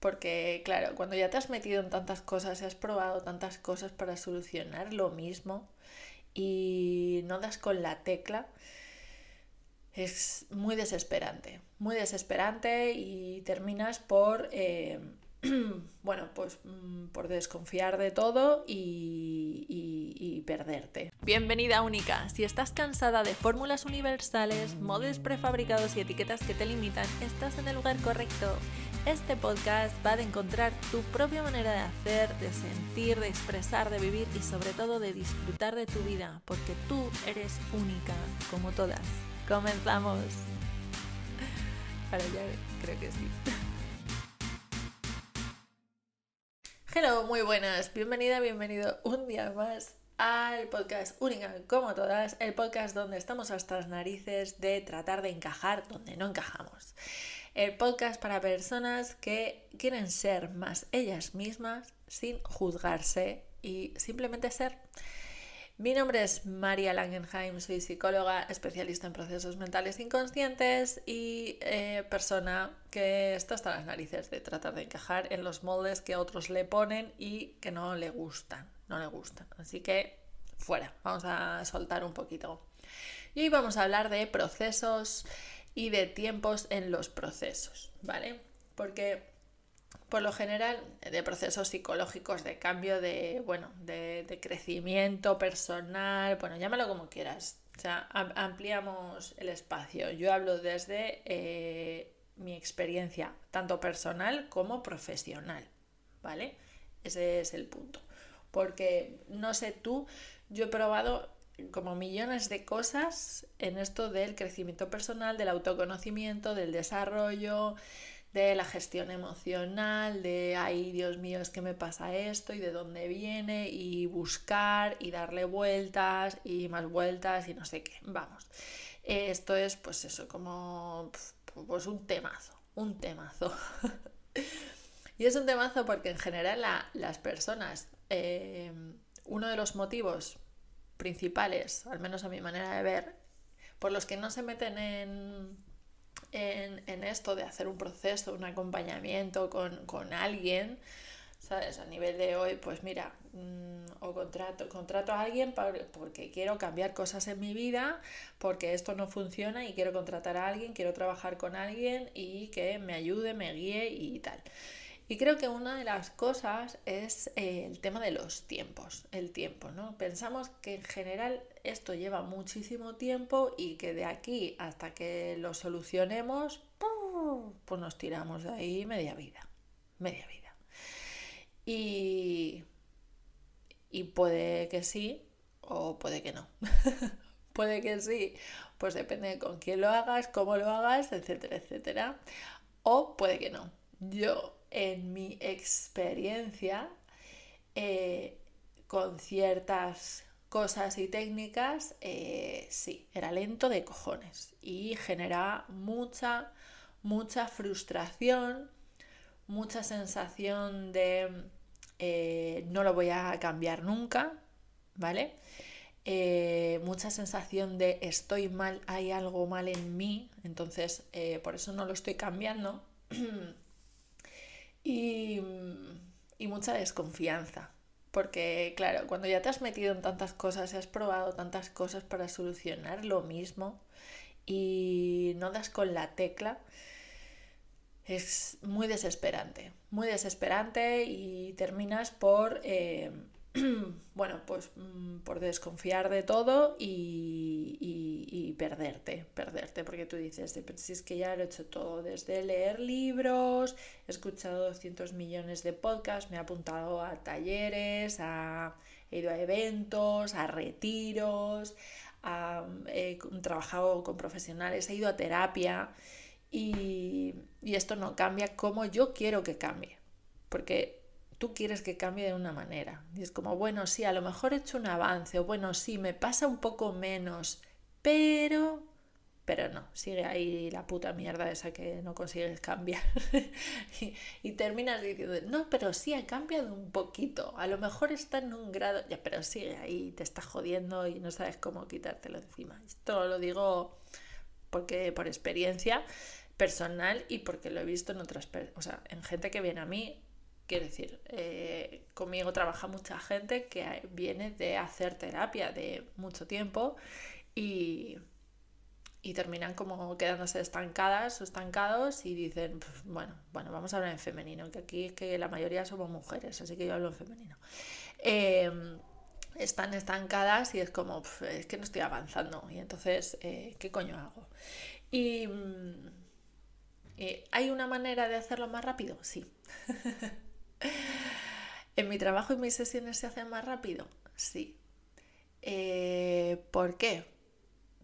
Porque, claro, cuando ya te has metido en tantas cosas y has probado tantas cosas para solucionar lo mismo y no das con la tecla, es muy desesperante, muy desesperante y terminas por, eh, bueno, pues mm, por desconfiar de todo y, y, perderte. Bienvenida única, si estás cansada de fórmulas universales, modos prefabricados y etiquetas que te limitan, estás en el lugar correcto. Este podcast va a encontrar tu propia manera de hacer, de sentir, de expresar, de vivir y sobre todo de disfrutar de tu vida, porque tú eres única, como todas. Comenzamos. Ahora ya creo que sí. Hello, muy buenas. Bienvenida, bienvenido un día más al podcast Única como todas, el podcast donde estamos hasta las narices de tratar de encajar donde no encajamos. El podcast para personas que quieren ser más ellas mismas sin juzgarse y simplemente ser. Mi nombre es María Langenheim, soy psicóloga especialista en procesos mentales inconscientes y eh, persona que está hasta las narices de tratar de encajar en los moldes que otros le ponen y que no le gustan, no le gustan. Así que fuera, vamos a soltar un poquito. Y hoy vamos a hablar de procesos y de tiempos en los procesos, ¿vale? Porque por lo general, de procesos psicológicos de cambio de, bueno, de, crecimiento personal, bueno, llámalo como quieras. O sea, ampliamos el espacio. Yo hablo desde eh, mi experiencia, tanto personal como profesional, ¿vale? Ese es el punto. Porque, no sé tú, yo he probado como millones de cosas en esto del crecimiento personal, del autoconocimiento, del desarrollo, de la gestión emocional, de, ay Dios mío, es que me pasa esto y de dónde viene, y buscar y darle vueltas y más vueltas y no sé qué. Vamos, esto es pues eso, como pues un temazo, un temazo. y es un temazo porque en general las personas, eh, uno de los motivos principales, al menos a mi manera de ver, por los que no se meten en en, esto de hacer un proceso, un acompañamiento con, alguien, ¿sabes? A nivel de hoy, pues mira, mm, o contrato, contrato a alguien porque quiero cambiar cosas en mi vida, porque esto no funciona y quiero contratar a alguien, quiero trabajar con alguien y que me ayude, me guíe y tal. Y creo que una de las cosas es eh, el tema de los tiempos, el tiempo, ¿no? Pensamos que en general esto lleva muchísimo tiempo y que de aquí hasta que lo solucionemos, pues nos tiramos de ahí media vida, media vida. Y, y puede que sí o puede que no. puede que sí, pues depende de con quién lo hagas, cómo lo hagas, etcétera, etcétera. O puede que no. Yo en mi experiencia eh, con ciertas cosas y técnicas, eh, sí, era lento de cojones y generaba mucha, mucha frustración, mucha sensación de eh, no lo voy a cambiar nunca, ¿vale? mucha sensación de estoy mal, hay algo mal en mí, entonces por eso no lo estoy cambiando. y, mucha desconfianza. Porque, claro, cuando ya te has metido en tantas cosas y has probado tantas cosas para solucionar lo mismo y no das con la tecla, es muy desesperante. Muy desesperante y terminas por eh, bueno, pues mm, por desconfiar de todo y, y, perderte, perderte, porque tú dices, si es que ya lo he hecho todo, desde leer libros, he escuchado 200 millones de podcasts, me he apuntado a talleres, he ido a eventos, a retiros, he trabajado con profesionales, he ido a terapia y, y esto no cambia como yo quiero que cambie, porque tú quieres que cambie de una manera. Y es como, bueno, sí, a lo mejor he hecho un avance, o bueno, sí, me pasa un poco menos, pero... Pero no, sigue ahí la puta mierda esa que no consigues cambiar. y, terminas diciendo, no, pero sí ha cambiado un poquito. A lo mejor está en un grado, ya, pero sigue ahí, te está jodiendo y no sabes cómo quitártelo encima. Esto lo digo porque por experiencia, personal y porque lo he visto en otras o sea, en gente que viene a mí, quiero decir, eh, conmigo trabaja mucha gente que viene de hacer terapia de mucho tiempo y, terminan como quedándose estancadas o estancados y dicen, bueno, bueno, vamos a hablar en femenino, que aquí es que la mayoría somos mujeres, así que yo hablo en femenino. Em, están estancadas y es como, es que no estoy avanzando y entonces, eh, ¿qué coño hago? Y mm, eh, ¿Hay una manera de hacerlo más rápido? Sí. ¿En mi trabajo y mis sesiones se hacen más rápido? Sí. Eh, ¿Por qué?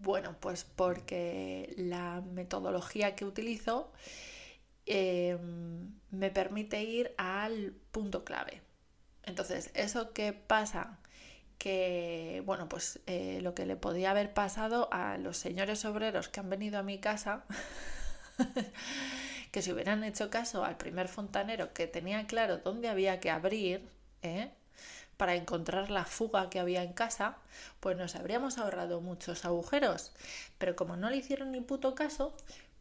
Bueno, pues porque la metodología que utilizo em, me permite ir al punto clave. Entonces, ¿eso qué pasa? Que, bueno, pues eh, lo que le podía haber pasado a los señores obreros que han venido a mi casa que si hubieran hecho caso al primer fontanero que tenía claro dónde había que abrir, ¿eh? Para encontrar la fuga que había en casa, pues nos habríamos ahorrado muchos agujeros. Pero como no le hicieron ni puto caso,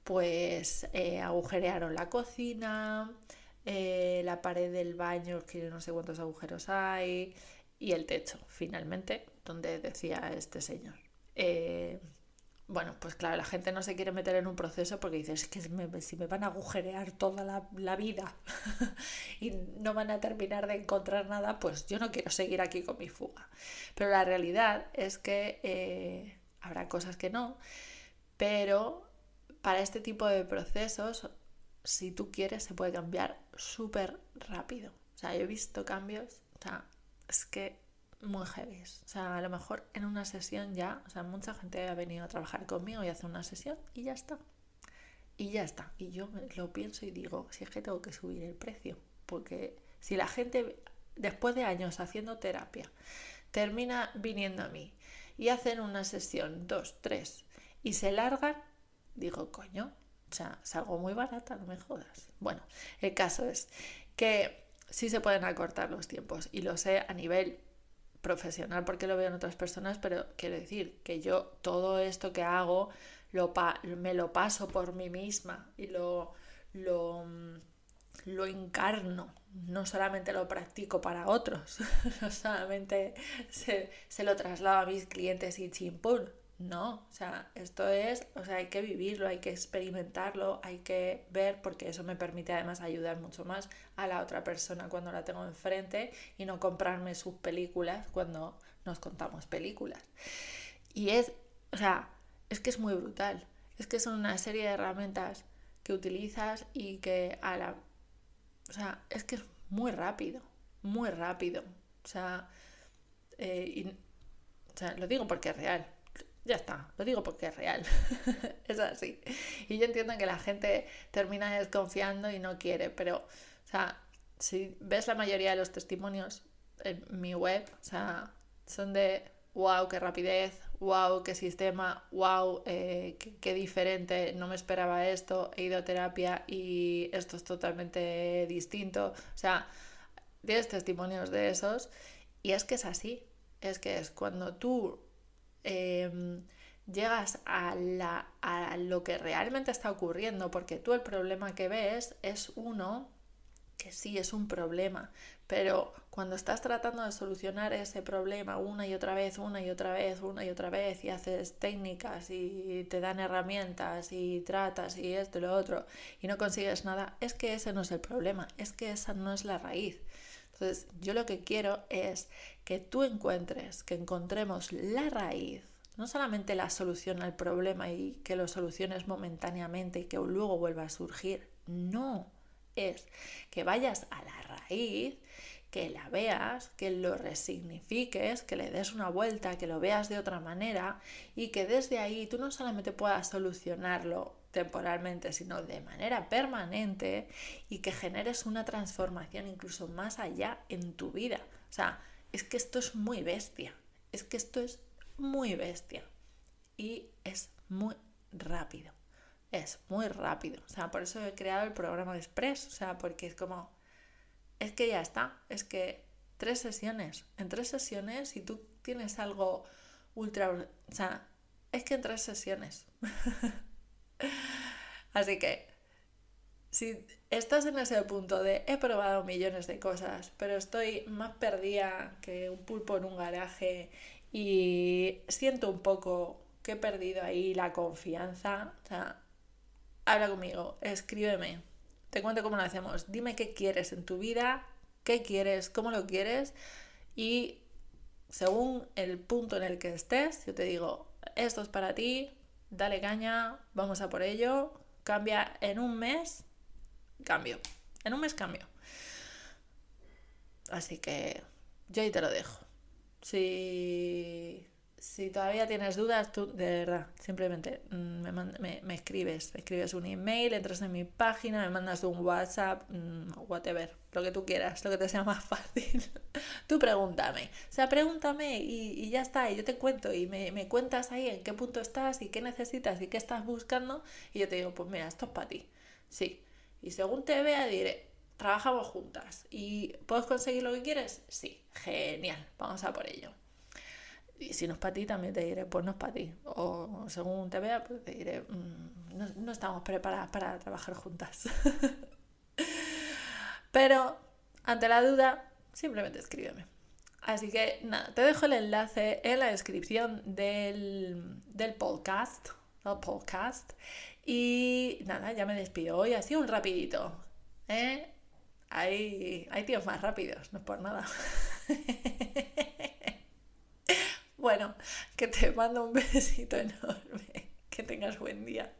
pues eh, agujerearon la cocina, eh, la pared del baño, que no sé cuántos agujeros hay, y el techo, finalmente, donde decía este señor bueno, pues claro, la gente no se quiere meter en un proceso porque dice, es que si me van a agujerear toda la, vida y no van a terminar de encontrar nada, pues yo no quiero seguir aquí con mi fuga. Pero la realidad es que eh, habrá cosas que no, pero para este tipo de procesos, si tú quieres, se puede cambiar súper rápido. O sea, yo he visto cambios, o sea, es que muy heavy. O sea, a lo mejor en una sesión ya, o sea, mucha gente ha venido a trabajar conmigo y hace una sesión y ya está. Y ya está. Y yo lo pienso y digo, si es que tengo que subir el precio. Porque si la gente, después de años haciendo terapia, termina viniendo a mí y hacen una sesión, dos, tres, y se largan, digo, coño, o sea, salgo muy barata, no me jodas. Bueno, el caso es que sí se pueden acortar los tiempos y lo sé a nivel profesional porque lo veo en otras personas, pero quiero decir que yo todo esto que hago lo me lo paso por mí misma y lo, lo, lo encarno, no solamente lo practico para otros, no solamente se, se lo traslado a mis clientes y chimpún, no, o sea, esto es, o sea, hay que vivirlo, hay que experimentarlo, hay que ver, porque eso me permite además ayudar mucho más a la otra persona cuando la tengo enfrente y no comprarme sus películas cuando nos contamos películas. Y es, o sea, es que es muy brutal, es que son una serie de herramientas que utilizas y que a la, o sea, es que es muy rápido, muy rápido, o sea, eh, o sea, lo digo porque es real ya está, lo digo porque es real. es así. Y yo entiendo que la gente termina desconfiando y no quiere, pero, o sea, si ves la mayoría de los testimonios en mi web, o sea, son de wow, qué rapidez, wow, qué sistema, wow, eh, qué, qué, diferente, no me esperaba esto, he ido a terapia y esto es totalmente distinto. O sea, tienes testimonios de esos y es que es así. Es que es cuando tú Em, llegas a, la, a lo que realmente está ocurriendo, porque tú el problema que ves es uno que sí es un problema, pero cuando estás tratando de solucionar ese problema una y otra vez, una y otra vez, una y otra vez, y haces técnicas y te dan herramientas y tratas y esto y lo otro, y no consigues nada, es que ese no es el problema, es que esa no es la raíz. Entonces, yo lo que quiero es que tú encuentres, que encontremos la raíz, no solamente la solución al problema y que lo soluciones momentáneamente y que luego vuelva a surgir, no, es que vayas a la raíz, que la veas, que lo resignifiques, que le des una vuelta, que lo veas de otra manera y que desde ahí tú no solamente puedas solucionarlo temporalmente, sino de manera permanente y que generes una transformación incluso más allá en tu vida. O sea, es que esto es muy bestia, es que esto es muy bestia y es muy rápido. Es muy rápido. O sea, por eso he creado el programa Express. O sea, porque es como, es que ya está. Es que tres sesiones. En tres sesiones, si tú tienes algo ultra... O sea, es que en tres sesiones. Así que, si estás en ese punto de he probado millones de cosas, pero estoy más perdida que un pulpo en un garaje y siento un poco que he perdido ahí la confianza, o sea, habla conmigo, escríbeme, te cuento cómo lo hacemos, dime qué quieres en tu vida, qué quieres, cómo lo quieres y según el punto en el que estés, yo te digo, esto es para ti, dale caña, vamos a por ello, cambia en un mes, cambio, en un mes cambio. Así que yo ahí te lo dejo. Si si todavía tienes dudas, tú de verdad, simplemente mm, me, me, escribes, me escribes un email, entras en mi página, me mandas un WhatsApp, mm, whatever, lo que tú quieras, lo que te sea más fácil. tú pregúntame, o sea, pregúntame y, y ya está, y yo te cuento y me, me, cuentas ahí en qué punto estás y qué necesitas y qué estás buscando y yo te digo, pues mira, esto es para ti, sí. Y según te vea diré, trabajamos juntas y ¿puedes conseguir lo que quieres? Sí, genial, vamos a por ello. Y si no es para ti, también te diré, pues no es para ti. O según te vea, pues te diré, mm, no, no, estamos preparadas para trabajar juntas. Pero ante la duda, simplemente escríbeme. Así que nada, te dejo el enlace en la descripción del, del podcast. Del podcast. Y nada, ya me despido. Hoy sido un rapidito. ¿eh? Hay, hay tíos más rápidos, no es por nada. Bueno, que te mando un besito enorme. Que tengas buen día.